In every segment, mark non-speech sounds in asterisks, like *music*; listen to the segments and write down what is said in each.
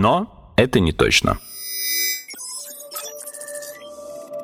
Но это не точно.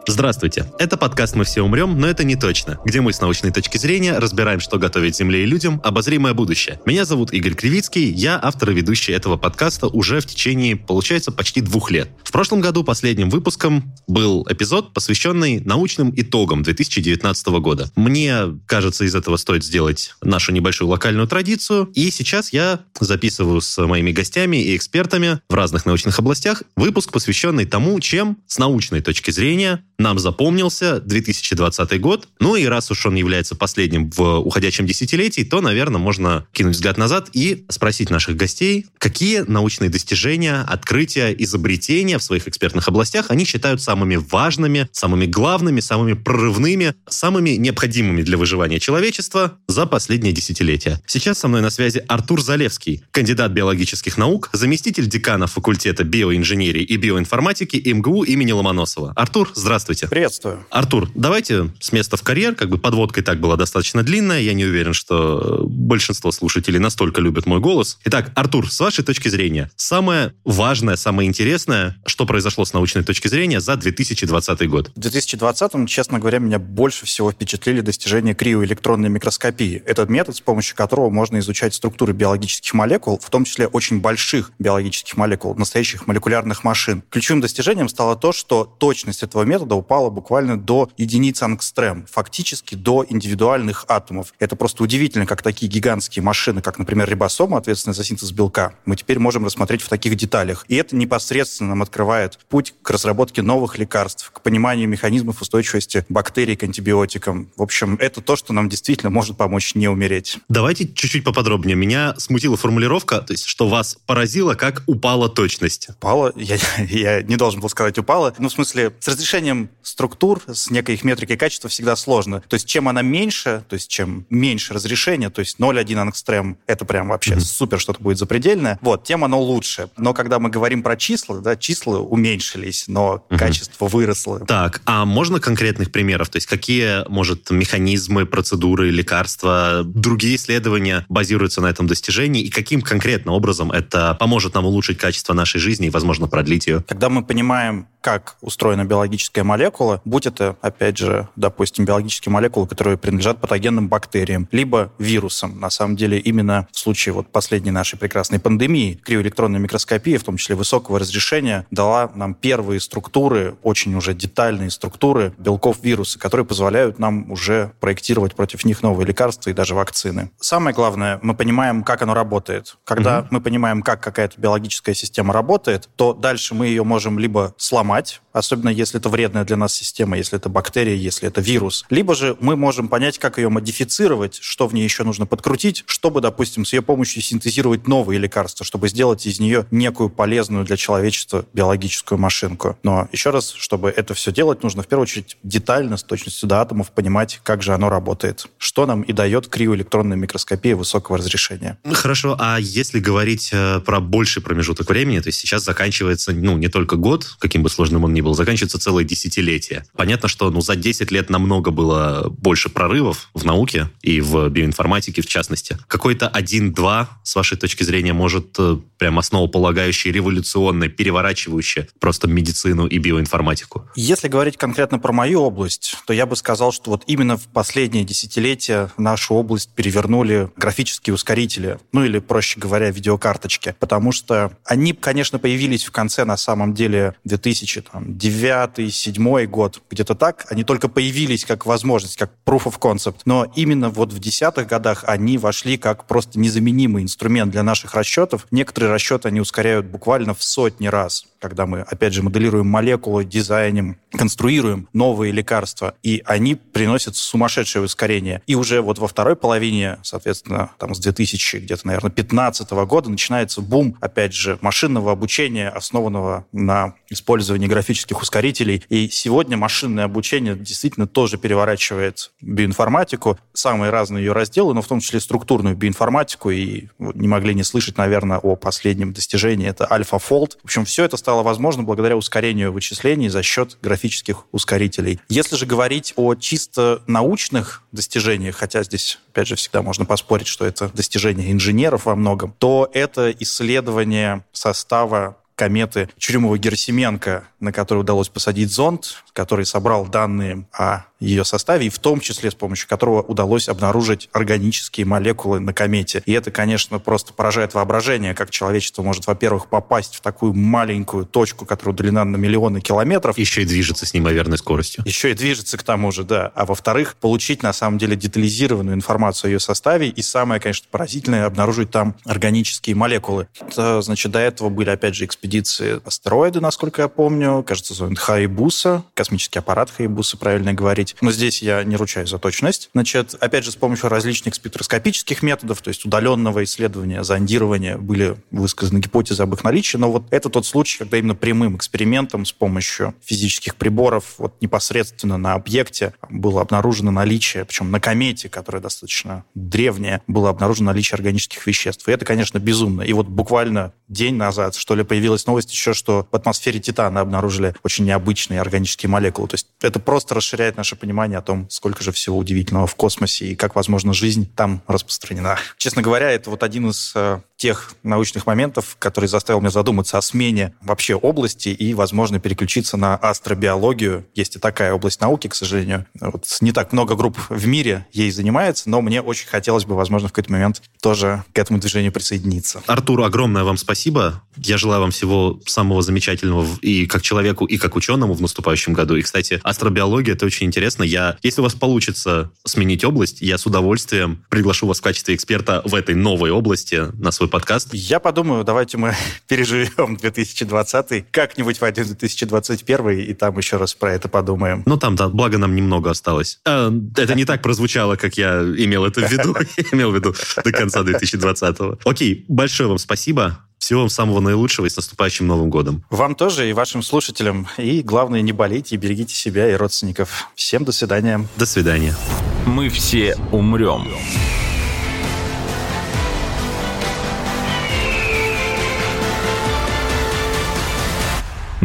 Здравствуйте. Это подкаст «Мы все умрем, но это не точно», где мы с научной точки зрения разбираем, что готовит Земле и людям обозримое будущее. Меня зовут Игорь Кривицкий, я автор и ведущий этого подкаста уже в течение, получается, почти двух лет. В прошлом году последним выпуском был эпизод, посвященный научным итогам 2019 года. Мне кажется, из этого стоит сделать нашу небольшую локальную традицию, и сейчас я записываю с моими гостями и экспертами в разных научных областях выпуск, посвященный тому, чем с научной точки зрения нам запомнился 2020 год. Ну и раз уж он является последним в уходящем десятилетии, то, наверное, можно кинуть взгляд назад и спросить наших гостей, какие научные достижения, открытия, изобретения в своих экспертных областях они считают самыми важными, самыми главными, самыми прорывными, самыми необходимыми для выживания человечества за последнее десятилетие. Сейчас со мной на связи Артур Залевский, кандидат биологических наук, заместитель декана факультета биоинженерии и биоинформатики МГУ имени Ломоносова. Артур, здравствуйте. Здравствуйте. Приветствую. Артур, давайте с места в карьер. Как бы подводка и так была достаточно длинная. Я не уверен, что большинство слушателей настолько любят мой голос. Итак, Артур, с вашей точки зрения, самое важное, самое интересное, что произошло с научной точки зрения за 2020 год? В 2020, честно говоря, меня больше всего впечатлили достижения криоэлектронной микроскопии. Этот метод, с помощью которого можно изучать структуры биологических молекул, в том числе очень больших биологических молекул, настоящих молекулярных машин. Ключевым достижением стало то, что точность этого метода упала буквально до единиц ангстрем, фактически до индивидуальных атомов. Это просто удивительно, как такие гигантские машины, как, например, рибосомы, ответственные за синтез белка, мы теперь можем рассмотреть в таких деталях. И это непосредственно нам открывает путь к разработке новых лекарств, к пониманию механизмов устойчивости бактерий к антибиотикам. В общем, это то, что нам действительно может помочь не умереть. Давайте чуть-чуть поподробнее. Меня смутила формулировка, то есть, что вас поразило, как упала точность. Упала? Я, *laughs* я не должен был сказать упала. Ну, в смысле, с разрешением структур, с некой их метрикой качества всегда сложно. То есть чем она меньше, то есть чем меньше разрешение, то есть 0,1 ангстрем, это прям вообще mm-hmm. супер, что-то будет запредельное, вот, тем оно лучше. Но когда мы говорим про числа, да, числа уменьшились, но mm-hmm. качество выросло. Так, а можно конкретных примеров? То есть какие, может, механизмы, процедуры, лекарства, другие исследования базируются на этом достижении, и каким конкретно образом это поможет нам улучшить качество нашей жизни и, возможно, продлить ее? Когда мы понимаем, как устроена биологическая молекула, будь это, опять же, допустим, биологические молекулы, которые принадлежат патогенным бактериям, либо вирусам. На самом деле, именно в случае вот последней нашей прекрасной пандемии криоэлектронная микроскопия, в том числе высокого разрешения, дала нам первые структуры, очень уже детальные структуры белков вируса, которые позволяют нам уже проектировать против них новые лекарства и даже вакцины. Самое главное, мы понимаем, как оно работает. Когда угу. мы понимаем, как какая-то биологическая система работает, то дальше мы ее можем либо сломать, особенно если это вредная для нас система, если это бактерия, если это вирус. Либо же мы можем понять, как ее модифицировать, что в ней еще нужно подкрутить, чтобы, допустим, с ее помощью синтезировать новые лекарства, чтобы сделать из нее некую полезную для человечества биологическую машинку. Но еще раз, чтобы это все делать, нужно в первую очередь детально, с точностью до атомов, понимать, как же оно работает. Что нам и дает криоэлектронная микроскопия высокого разрешения. Хорошо, а если говорить э, про больший промежуток времени, то есть сейчас заканчивается, ну, не только год, каким бы сложным он ни был, заканчивается целое десятилетие. Понятно, что ну, за 10 лет намного было больше прорывов в науке и в биоинформатике в частности. Какой-то один-два, с вашей точки зрения, может э, прям основополагающий, революционный, переворачивающий просто медицину и биоинформатику? Если говорить конкретно про мою область, то я бы сказал, что вот именно в последние десятилетия нашу область перевернули графические ускорители, ну или, проще говоря, видеокарточки, потому что они, конечно, появились в конце, на самом деле, 2010 девятый, седьмой год, где-то так, они только появились как возможность, как proof of concept. Но именно вот в десятых годах они вошли как просто незаменимый инструмент для наших расчетов. Некоторые расчеты они ускоряют буквально в сотни раз, когда мы, опять же, моделируем молекулы, дизайним, конструируем новые лекарства, и они приносят сумасшедшее ускорение. И уже вот во второй половине, соответственно, там с 2000 где-то, наверное, 15 года начинается бум, опять же, машинного обучения, основанного на использовании графических ускорителей. И сегодня машинное обучение действительно тоже переворачивает биоинформатику, самые разные ее разделы, но в том числе структурную биоинформатику, и не могли не слышать, наверное, о последнем достижении, это AlphaFold. В общем, все это стало возможно благодаря ускорению вычислений за счет графических ускорителей. Если же говорить о чисто научных достижениях, хотя здесь, опять же, всегда можно поспорить, что это достижение инженеров во многом, то это исследование состава кометы Чурюмова-Герасименко, на которой удалось посадить зонд, который собрал данные о ее составе, и в том числе с помощью которого удалось обнаружить органические молекулы на комете. И это, конечно, просто поражает воображение, как человечество может, во-первых, попасть в такую маленькую точку, которая удалена на миллионы километров. Еще и движется с неимоверной скоростью. Еще и движется к тому же, да. А во-вторых, получить, на самом деле, детализированную информацию о ее составе, и самое, конечно, поразительное, обнаружить там органические молекулы. Это, значит, до этого были, опять же, экспедиции астероиды, насколько я помню. Кажется, Хайбуса, космический аппарат Хайбуса, правильно говорить говорить. Но здесь я не ручаюсь за точность. Значит, опять же, с помощью различных спектроскопических методов, то есть удаленного исследования, зондирования, были высказаны гипотезы об их наличии. Но вот это тот случай, когда именно прямым экспериментом с помощью физических приборов вот непосредственно на объекте было обнаружено наличие, причем на комете, которая достаточно древняя, было обнаружено наличие органических веществ. И это, конечно, безумно. И вот буквально день назад, что ли, появилась новость еще, что в атмосфере Титана обнаружили очень необычные органические молекулы. То есть это просто расширяет наше понимание о том, сколько же всего удивительного в космосе и как, возможно, жизнь там распространена. Честно говоря, это вот один из э, тех научных моментов, который заставил меня задуматься о смене вообще области и, возможно, переключиться на астробиологию. Есть и такая область науки, к сожалению. Вот не так много групп в мире ей занимается, но мне очень хотелось бы, возможно, в какой-то момент тоже к этому движению присоединиться. Артур, огромное вам спасибо. Я желаю вам всего самого замечательного и как человеку, и как ученому в наступающем году. И, кстати, астробиология — это очень интересно. Я, если у вас получится сменить область, я с удовольствием приглашу вас в качестве эксперта в этой новой области на свой свой подкаст. Я подумаю, давайте мы *laughs* переживем 2020, как-нибудь в 2021, и там еще раз про это подумаем. Ну, там, да, благо нам немного осталось. А, это не так прозвучало, как я имел это в виду. *laughs* имел в виду до конца 2020. Окей, большое вам спасибо. Всего вам самого наилучшего и с наступающим Новым годом. Вам тоже и вашим слушателям. И главное, не болейте и берегите себя и родственников. Всем до свидания. До свидания. Мы все умрем.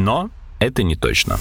Но это не точно.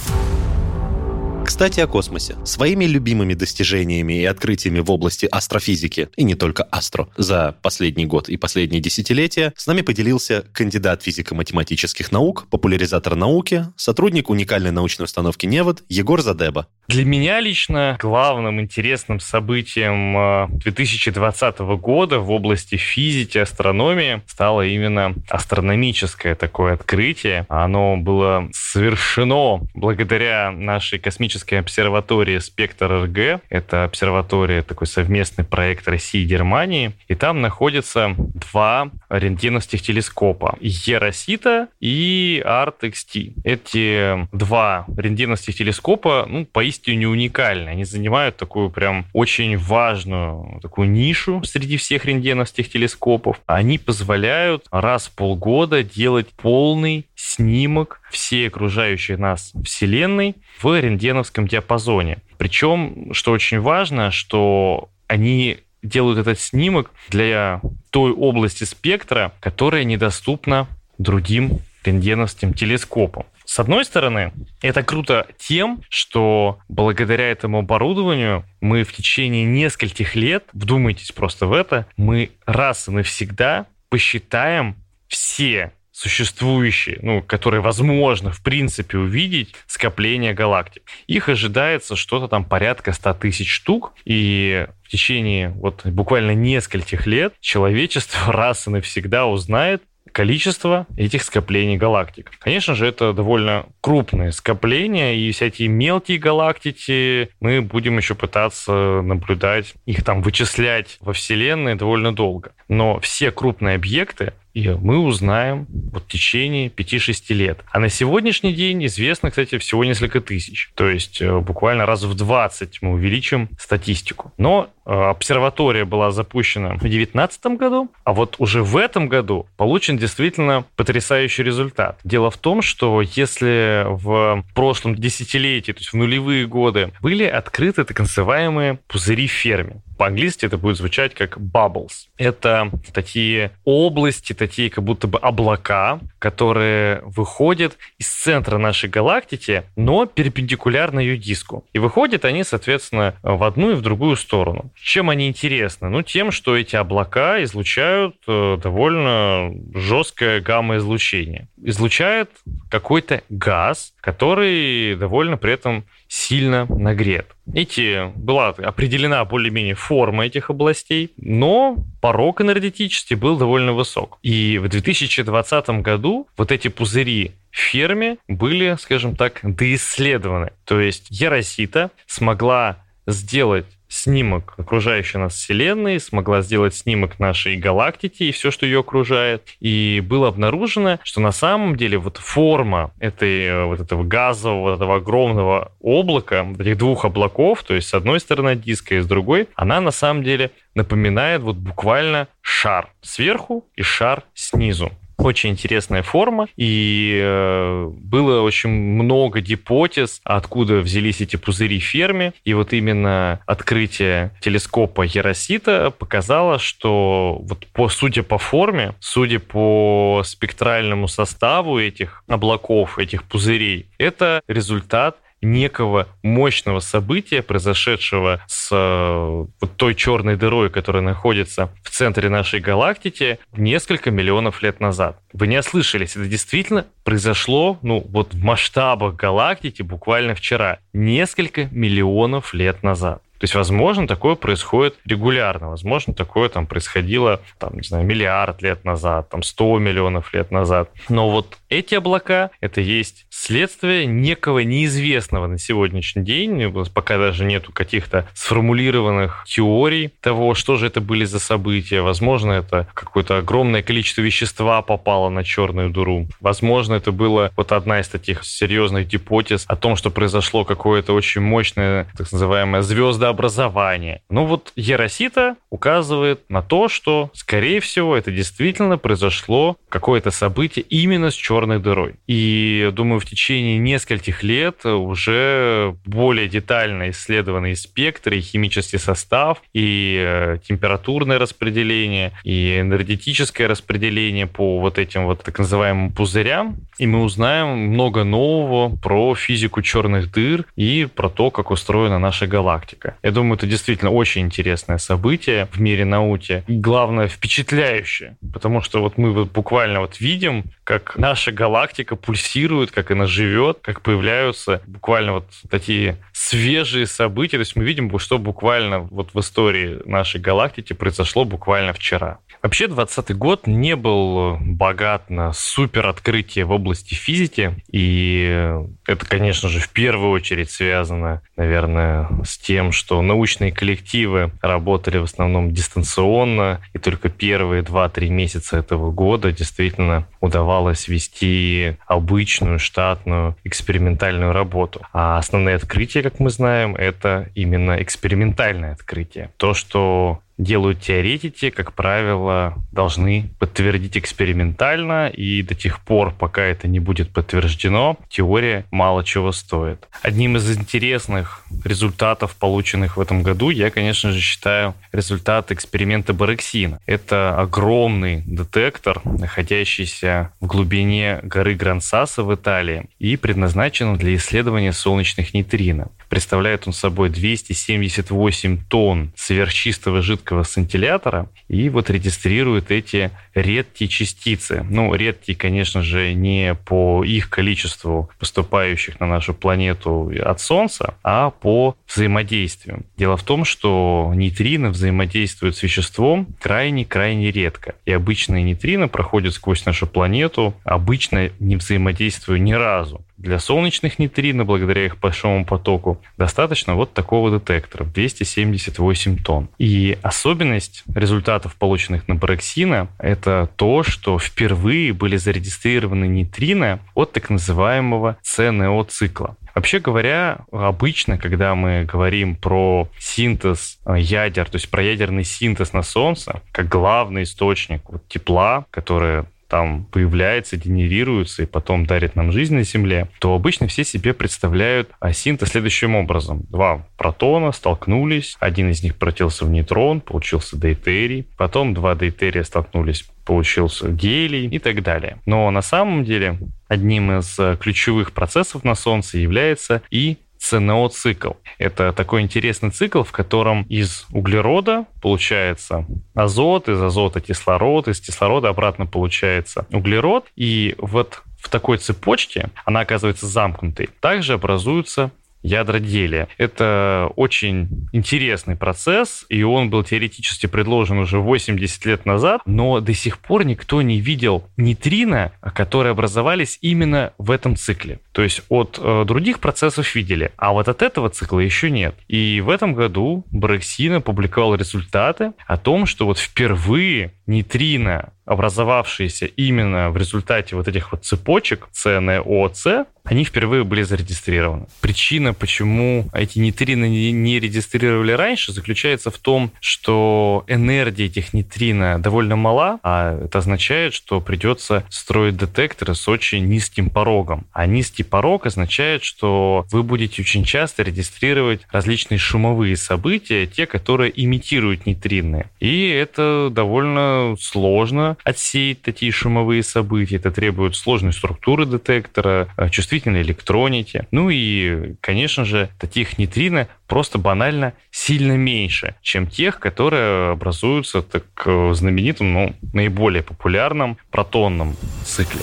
Кстати, о космосе. Своими любимыми достижениями и открытиями в области астрофизики, и не только астро, за последний год и последние десятилетия с нами поделился кандидат физико-математических наук, популяризатор науки, сотрудник уникальной научной установки «Невод» Егор Задеба. Для меня лично главным интересным событием 2020 э, года в области физики, астрономии стало именно астрономическое такое открытие. Оно было совершено благодаря нашей космической обсерватории «Спектр РГ». Это обсерватория, такой совместный проект России и Германии. И там находятся два рентгеновских телескопа. Еросита и ART-XT. Эти два рентгеновских телескопа, ну, поистине уникальны. Они занимают такую прям очень важную такую нишу среди всех рентгеновских телескопов. Они позволяют раз в полгода делать полный снимок всей окружающей нас Вселенной в рентгеновском диапазоне. Причем, что очень важно, что они делают этот снимок для той области спектра, которая недоступна другим рентгеновским телескопам. С одной стороны, это круто тем, что благодаря этому оборудованию мы в течение нескольких лет, вдумайтесь просто в это, мы раз и навсегда посчитаем все существующие, ну, которые возможно, в принципе, увидеть скопления галактик. Их ожидается что-то там порядка 100 тысяч штук, и в течение вот буквально нескольких лет человечество *laughs* раз и навсегда узнает количество этих скоплений галактик. Конечно же, это довольно крупные скопления, и всякие мелкие галактики мы будем еще пытаться наблюдать, их там вычислять во Вселенной довольно долго. Но все крупные объекты, и мы узнаем вот в течение 5-6 лет. А на сегодняшний день известно, кстати, всего несколько тысяч. То есть э, буквально раз в 20 мы увеличим статистику. Но э, обсерватория была запущена в 2019 году, а вот уже в этом году получен действительно потрясающий результат. Дело в том, что если в прошлом десятилетии, то есть в нулевые годы, были открыты так называемые пузыри Ферми, по-английски это будет звучать как bubbles. Это такие области, такие как будто бы облака, которые выходят из центра нашей галактики, но перпендикулярно ее диску. И выходят они, соответственно, в одну и в другую сторону. Чем они интересны? Ну, тем, что эти облака излучают э, довольно жесткое гамма-излучение. Излучает какой-то газ, который довольно при этом сильно нагрет. Эти была определена более-менее форма этих областей, но порог энергетический был довольно высок. И в 2020 году вот эти пузыри в ферме были, скажем так, доисследованы. То есть Яросита смогла сделать снимок окружающей нас Вселенной, смогла сделать снимок нашей галактики и все, что ее окружает. И было обнаружено, что на самом деле вот форма этой, э, вот этого газового, вот этого огромного облака, этих двух облаков, то есть с одной стороны диска и с другой, она на самом деле напоминает вот буквально шар сверху и шар снизу очень интересная форма, и э, было очень много гипотез, откуда взялись эти пузыри Ферми, и вот именно открытие телескопа Яросита показало, что вот по, судя по форме, судя по спектральному составу этих облаков, этих пузырей, это результат некого мощного события, произошедшего с э, вот той черной дырой, которая находится в центре нашей галактики несколько миллионов лет назад. Вы не ослышались, это действительно произошло, ну, вот в масштабах галактики буквально вчера, несколько миллионов лет назад. То есть, возможно, такое происходит регулярно. Возможно, такое там происходило, там, не знаю, миллиард лет назад, там, 100 миллионов лет назад. Но вот эти облака — это есть следствие некого неизвестного на сегодняшний день. Пока даже нету каких-то сформулированных теорий того, что же это были за события. Возможно, это какое-то огромное количество вещества попало на черную дыру. Возможно, это было вот одна из таких серьезных гипотез о том, что произошло какое-то очень мощное, так называемое звездное образования. Ну вот Еросита указывает на то, что, скорее всего, это действительно произошло какое-то событие именно с черной дырой. И, думаю, в течение нескольких лет уже более детально исследованный спектр и химический состав, и э, температурное распределение, и энергетическое распределение по вот этим вот так называемым пузырям. И мы узнаем много нового про физику черных дыр и про то, как устроена наша галактика. Я думаю, это действительно очень интересное событие в мире науки. И главное, впечатляющее. Потому что вот мы вот буквально вот видим, как наша галактика пульсирует, как она живет, как появляются буквально вот такие свежие события. То есть мы видим, что буквально вот в истории нашей галактики произошло буквально вчера. Вообще 2020 год не был богат на супер открытие в области физики, и это, конечно же, в первую очередь связано, наверное, с тем, что научные коллективы работали в основном дистанционно, и только первые 2-3 месяца этого года действительно удавалось вести обычную штатную экспериментальную работу. А основные открытия, как мы знаем, это именно экспериментальное открытие. То, что делают теоретики, как правило, должны подтвердить экспериментально, и до тех пор, пока это не будет подтверждено, теория мало чего стоит. Одним из интересных результатов, полученных в этом году, я, конечно же, считаю результат эксперимента Барексина. Это огромный детектор, находящийся в глубине горы Грансаса в Италии и предназначен для исследования солнечных нейтрино. Представляет он собой 278 тонн сверхчистого жидкого космического сцинтиллятора и вот регистрирует эти редкие частицы. Ну, редкие, конечно же, не по их количеству поступающих на нашу планету от Солнца, а по взаимодействию. Дело в том, что нейтрино взаимодействуют с веществом крайне-крайне редко. И обычные нейтрино проходят сквозь нашу планету, обычно не взаимодействуя ни разу. Для солнечных нейтрино, благодаря их большому потоку, достаточно вот такого детектора 278 тонн. И особенность результатов, полученных на Барексина, это то, что впервые были зарегистрированы нейтрино от так называемого ЦНО-цикла. Вообще говоря, обычно, когда мы говорим про синтез э, ядер, то есть про ядерный синтез на Солнце, как главный источник вот тепла, который там появляется, генерируется и потом дарит нам жизнь на Земле, то обычно все себе представляют синтез следующим образом. Два протона столкнулись, один из них превратился в нейтрон, получился дейтерий, потом два дейтерия столкнулись, получился гелий и так далее. Но на самом деле одним из ключевых процессов на Солнце является и ЦНО-цикл. Это такой интересный цикл, в котором из углерода получается азот, из азота кислород, из кислорода обратно получается углерод. И вот в такой цепочке, она оказывается замкнутой, также образуются ядроделия. Это очень интересный процесс, и он был теоретически предложен уже 80 лет назад, но до сих пор никто не видел нейтрино, которые образовались именно в этом цикле. То есть от э, других процессов видели, а вот от этого цикла еще нет. И в этом году Брексин опубликовал результаты о том, что вот впервые нейтрино, образовавшиеся именно в результате вот этих вот цепочек ЦНОЦ, они впервые были зарегистрированы. Причина, почему эти нейтрино не регистрировали раньше, заключается в том, что энергия этих нейтрино довольно мала, а это означает, что придется строить детекторы с очень низким порогом. А низкий порог означает, что вы будете очень часто регистрировать различные шумовые события, те, которые имитируют нейтрино. И это довольно сложно отсеять такие шумовые события. Это требует сложной структуры детектора, э, чувствительной электроники. Ну и, конечно же, таких нейтрино просто банально сильно меньше, чем тех, которые образуются так э, знаменитым, ну, наиболее популярном протонном цикле.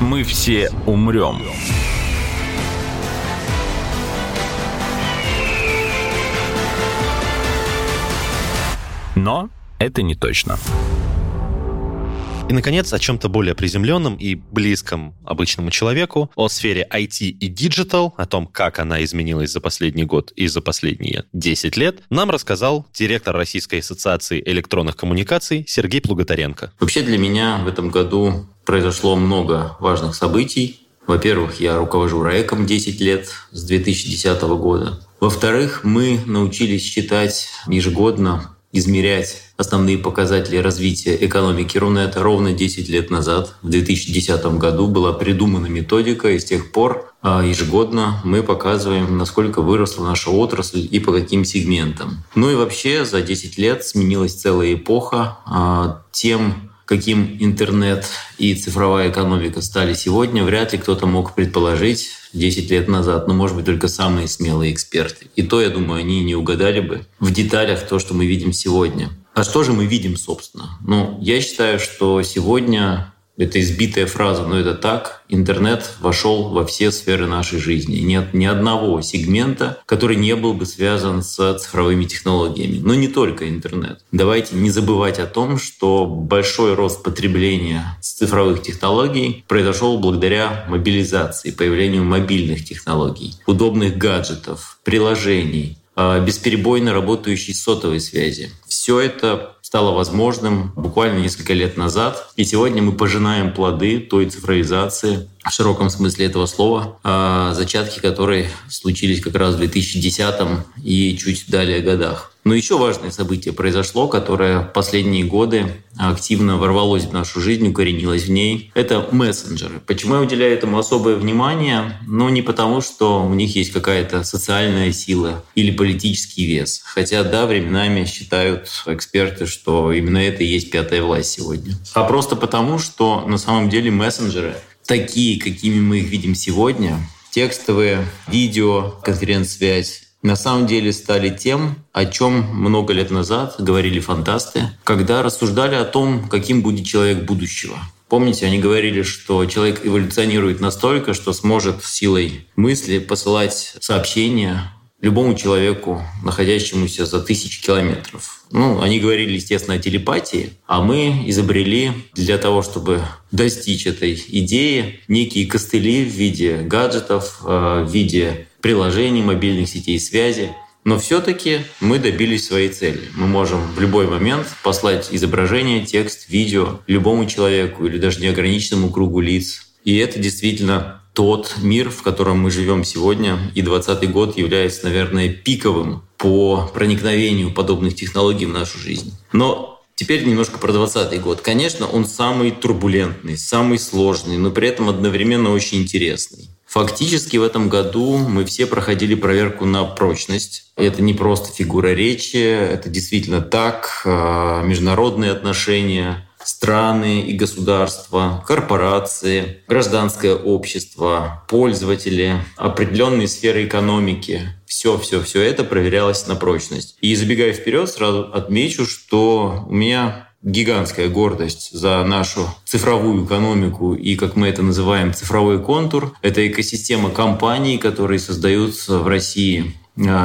Мы все умрем. Но это не точно. И, наконец, о чем-то более приземленном и близком обычному человеку, о сфере IT и Digital, о том, как она изменилась за последний год и за последние 10 лет, нам рассказал директор Российской ассоциации электронных коммуникаций Сергей Плуготаренко. Вообще для меня в этом году произошло много важных событий. Во-первых, я руковожу РАЭКом 10 лет с 2010 года. Во-вторых, мы научились считать ежегодно измерять основные показатели развития экономики Рунета ровно 10 лет назад. В 2010 году была придумана методика, и с тех пор а, ежегодно мы показываем, насколько выросла наша отрасль и по каким сегментам. Ну и вообще за 10 лет сменилась целая эпоха а, тем, каким интернет и цифровая экономика стали сегодня, вряд ли кто-то мог предположить 10 лет назад, но, может быть, только самые смелые эксперты. И то, я думаю, они не угадали бы в деталях то, что мы видим сегодня. А что же мы видим, собственно? Ну, я считаю, что сегодня это избитая фраза, но это так. Интернет вошел во все сферы нашей жизни. Нет ни одного сегмента, который не был бы связан с цифровыми технологиями. Но не только интернет. Давайте не забывать о том, что большой рост потребления цифровых технологий произошел благодаря мобилизации, появлению мобильных технологий, удобных гаджетов, приложений, а, бесперебойно работающей сотовой связи. Все это стало возможным буквально несколько лет назад. И сегодня мы пожинаем плоды той цифровизации, в широком смысле этого слова, а, зачатки которой случились как раз в 2010 и чуть далее годах. Но еще важное событие произошло, которое в последние годы активно ворвалось в нашу жизнь, укоренилось в ней. Это мессенджеры. Почему я уделяю этому особое внимание? Ну, не потому, что у них есть какая-то социальная сила или политический вес. Хотя, да, временами считают эксперты, что именно это и есть пятая власть сегодня. А просто потому, что на самом деле мессенджеры такие, какими мы их видим сегодня, текстовые, видео, конференц-связь, на самом деле стали тем, о чем много лет назад говорили фантасты, когда рассуждали о том, каким будет человек будущего. Помните, они говорили, что человек эволюционирует настолько, что сможет силой мысли посылать сообщения любому человеку, находящемуся за тысячи километров. Ну, они говорили, естественно, о телепатии, а мы изобрели для того, чтобы достичь этой идеи, некие костыли в виде гаджетов, э, в виде приложений, мобильных сетей связи. Но все-таки мы добились своей цели. Мы можем в любой момент послать изображение, текст, видео любому человеку или даже неограниченному кругу лиц. И это действительно тот мир, в котором мы живем сегодня, и 2020 год является, наверное, пиковым по проникновению подобных технологий в нашу жизнь. Но Теперь немножко про 2020 год. Конечно, он самый турбулентный, самый сложный, но при этом одновременно очень интересный. Фактически в этом году мы все проходили проверку на прочность. Это не просто фигура речи, это действительно так, а, международные отношения, страны и государства, корпорации, гражданское общество, пользователи, определенные сферы экономики. Все, все, все это проверялось на прочность. И забегая вперед, сразу отмечу, что у меня гигантская гордость за нашу цифровую экономику и, как мы это называем, цифровой контур. Это экосистема компаний, которые создаются в России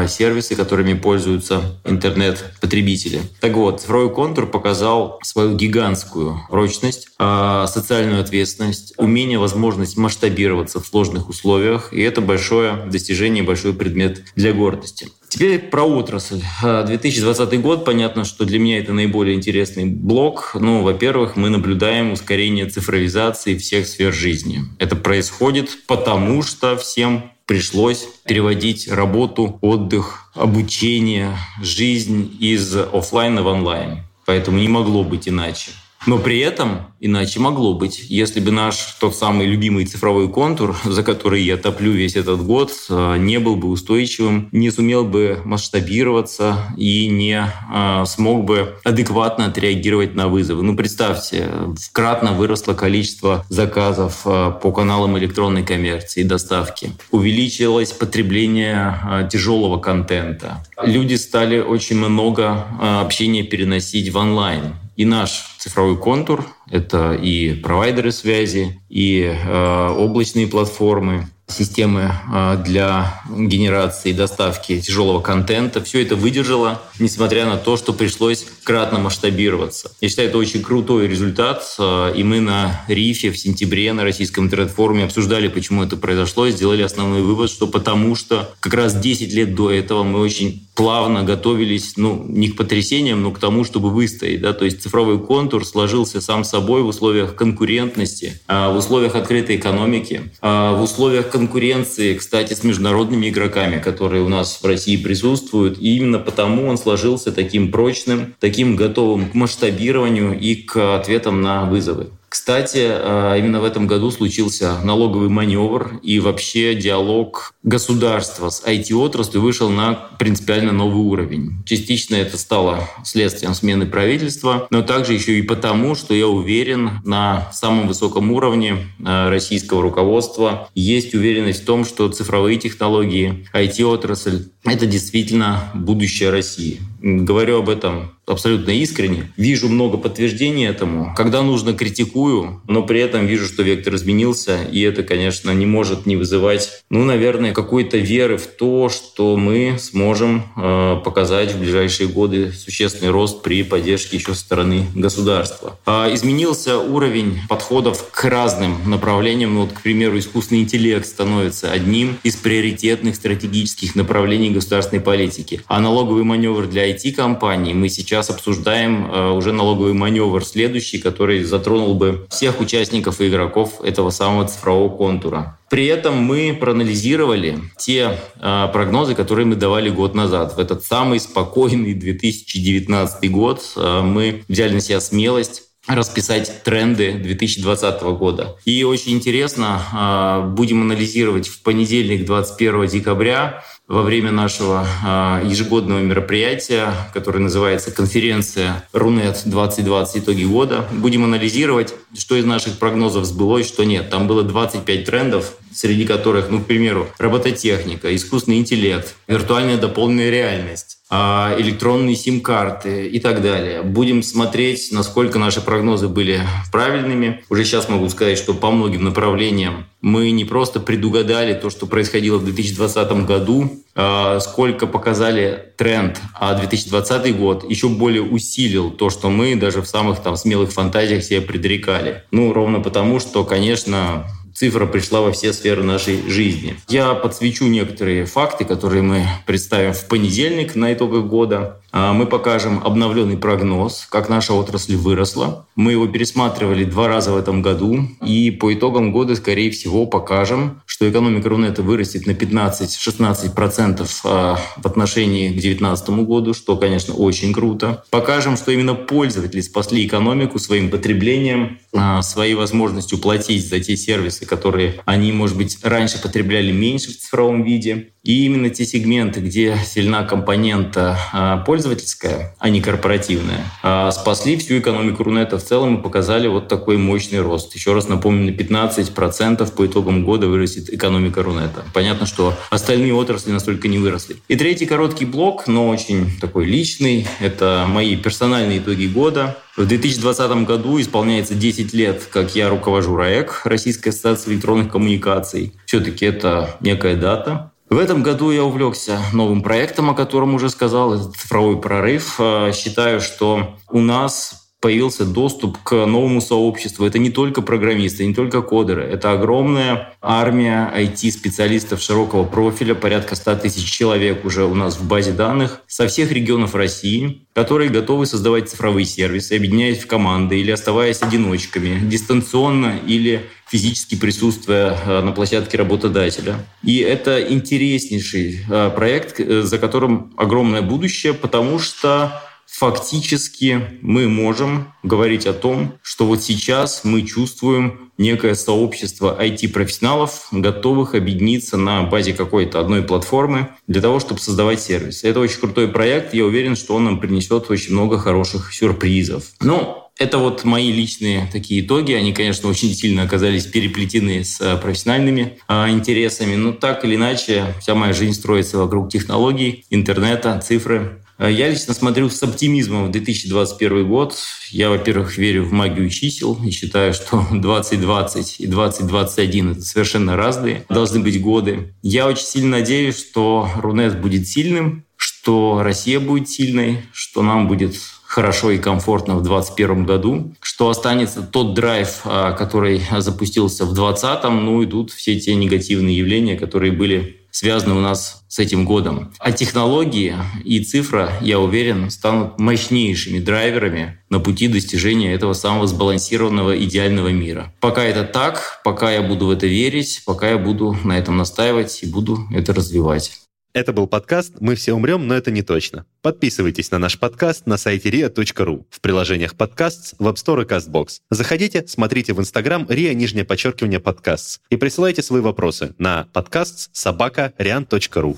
сервисы, которыми пользуются интернет-потребители. Так вот, цифровой контур показал свою гигантскую прочность, а, социальную ответственность, умение, возможность масштабироваться в сложных условиях, и это большое достижение, большой предмет для гордости. Теперь про отрасль. 2020 а, год, понятно, что для меня это наиболее интересный блок. Ну, во-первых, мы наблюдаем ускорение цифровизации всех сфер жизни. Это происходит потому, что всем пришлось переводить работу, отдых, обучение, жизнь из офлайна в онлайн. Поэтому не могло быть иначе. Но при этом иначе могло быть. Если бы наш тот самый любимый цифровой контур, *laughs* за который я топлю весь этот год, э, не был бы устойчивым, не сумел бы масштабироваться и не э, смог бы адекватно отреагировать на вызовы. Ну, представьте, кратно выросло количество заказов э, по каналам электронной коммерции и доставки. Увеличилось потребление тяжелого контента. Люди стали очень много общения переносить в онлайн и наш цифровой контур — это и провайдеры связи, и э, облачные платформы, системы а, для генерации и доставки тяжелого контента. Все это выдержало, несмотря на то, что пришлось кратно масштабироваться. Я считаю, это очень крутой результат. А, и мы на РИФе в сентябре на российском интернет-форуме обсуждали, почему это произошло, и сделали основной вывод, что потому что как раз 10 лет до этого мы очень плавно готовились, ну, не к потрясениям, но к тому, чтобы выстоять. Да? То есть цифровой контур сложился сам собой в условиях конкурентности, а, в условиях открытой экономики, в условиях конкуренции, кстати, с международными игроками, которые у нас в России присутствуют. И именно потому он сложился таким прочным, таким готовым к масштабированию и к ответам на вызовы. Кстати, э, именно в этом году случился налоговый маневр, и вообще диалог государства с IT-отраслью вышел на принципиально новый уровень. Частично это стало следствием смены правительства, но также еще и потому, что я уверен, на самом высоком уровне э, российского руководства есть уверенность в том, что цифровые технологии, IT-отрасль — это действительно будущее России. Говорю об этом абсолютно искренне. Вижу много подтверждений этому. Когда нужно, критикую, но при этом вижу, что вектор изменился, и это, конечно, не может не вызывать, ну, наверное, какой-то веры в то, что мы сможем э, показать в ближайшие годы существенный рост при поддержке еще со стороны государства. Э, изменился уровень подходов к разным направлениям. Ну, вот, к примеру, искусственный интеллект становится одним из приоритетных стратегических направлений государственной политики. А налоговый маневр для IT-компаний мы сейчас обсуждаем э, уже налоговый маневр следующий, который затронул бы всех участников и игроков этого самого цифрового контура. При этом мы проанализировали те э, прогнозы, которые мы давали год назад. В этот самый спокойный 2019 год э, мы взяли на себя смелость расписать тренды 2020 года. И очень интересно, будем анализировать в понедельник, 21 декабря, во время нашего а, ежегодного мероприятия, которое называется конференция Рунет 2020 итоги года. Будем анализировать, что из наших прогнозов сбылось, что нет. Там было 25 трендов, среди которых, ну, к примеру, робототехника, искусственный интеллект, виртуальная дополненная реальность, электронные сим-карты и так далее. Будем смотреть, насколько наши прогнозы были правильными. Уже сейчас могу сказать, что по многим направлениям мы не просто предугадали то, что происходило в 2020 году, а сколько показали тренд, а 2020 год еще более усилил то, что мы даже в самых там смелых фантазиях себе предрекали. Ну, ровно потому, что, конечно, цифра пришла во все сферы нашей жизни. Я подсвечу некоторые факты, которые мы представим в понедельник на итогах года. А, мы покажем обновленный прогноз, как наша отрасль выросла. Мы его пересматривали два раза в этом году. И по итогам года, скорее всего, покажем, что экономика Рунета вырастет на 15-16% а, в отношении к 2019 году, что, конечно, очень круто. Покажем, что именно пользователи спасли экономику своим потреблением, а, своей возможностью платить за те сервисы, которые они, может быть, раньше потребляли меньше в цифровом виде. И именно те сегменты, где сильна компонента пользователя, пользовательская, а не корпоративная, а спасли всю экономику Рунета в целом и показали вот такой мощный рост. Еще раз напомню, на 15% по итогам года вырастет экономика Рунета. Понятно, что остальные отрасли настолько не выросли. И третий короткий блок, но очень такой личный, это мои персональные итоги года. В 2020 году исполняется 10 лет, как я руковожу РАЭК, Российской ассоциации электронных коммуникаций. Все-таки это некая дата. В этом году я увлекся новым проектом, о котором уже сказал, это цифровой прорыв. Э, считаю, что у нас появился доступ к новому сообществу. Это не только программисты, не только кодеры. Это огромная армия IT-специалистов широкого профиля, порядка 100 тысяч человек уже у нас в базе данных со всех регионов России, которые готовы создавать цифровые сервисы, объединяясь в команды или оставаясь одиночками, дистанционно или физически присутствуя э, на площадке работодателя. И это интереснейший э, проект, э, за которым огромное будущее, потому что фактически мы можем говорить о том, что вот сейчас мы чувствуем некое сообщество IT-профессионалов, готовых объединиться на базе какой-то одной платформы для того, чтобы создавать сервис. Это очень крутой проект. Я уверен, что он нам принесет очень много хороших сюрпризов. Ну, это вот мои личные такие итоги. Они, конечно, очень сильно оказались переплетены с э, профессиональными а, интересами. Но так или иначе, вся моя жизнь строится вокруг технологий, интернета, цифры. Э, я лично смотрю с оптимизмом в 2021 год. Я, во-первых, верю в магию чисел и считаю, что *laughs* 2020 и 2021 — это совершенно разные должны быть годы. Я очень сильно надеюсь, что Рунет будет сильным, что Россия будет сильной, что нам будет хорошо и комфортно в 2021 году, что останется тот драйв, а, который запустился в 2020, ну, идут все те негативные явления, которые были связаны у нас с этим годом. А технологии и цифра, я уверен, станут мощнейшими драйверами на пути достижения этого самого сбалансированного идеального мира. Пока это так, пока я буду в это верить, пока я буду на этом настаивать и буду это развивать. Это был подкаст «Мы все умрем, но это не точно». Подписывайтесь на наш подкаст на сайте ria.ru, в приложениях подкаст, в App Store и CastBox. Заходите, смотрите в Instagram ria, нижнее подчеркивание подкаст и присылайте свои вопросы на подкаст собака rian.ru.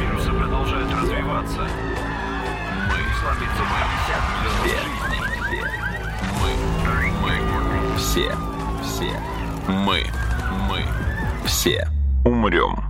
Вирусы продолжают развиваться. Мы. Мы. Все. Все. Мы. Мы. Все. Умрем.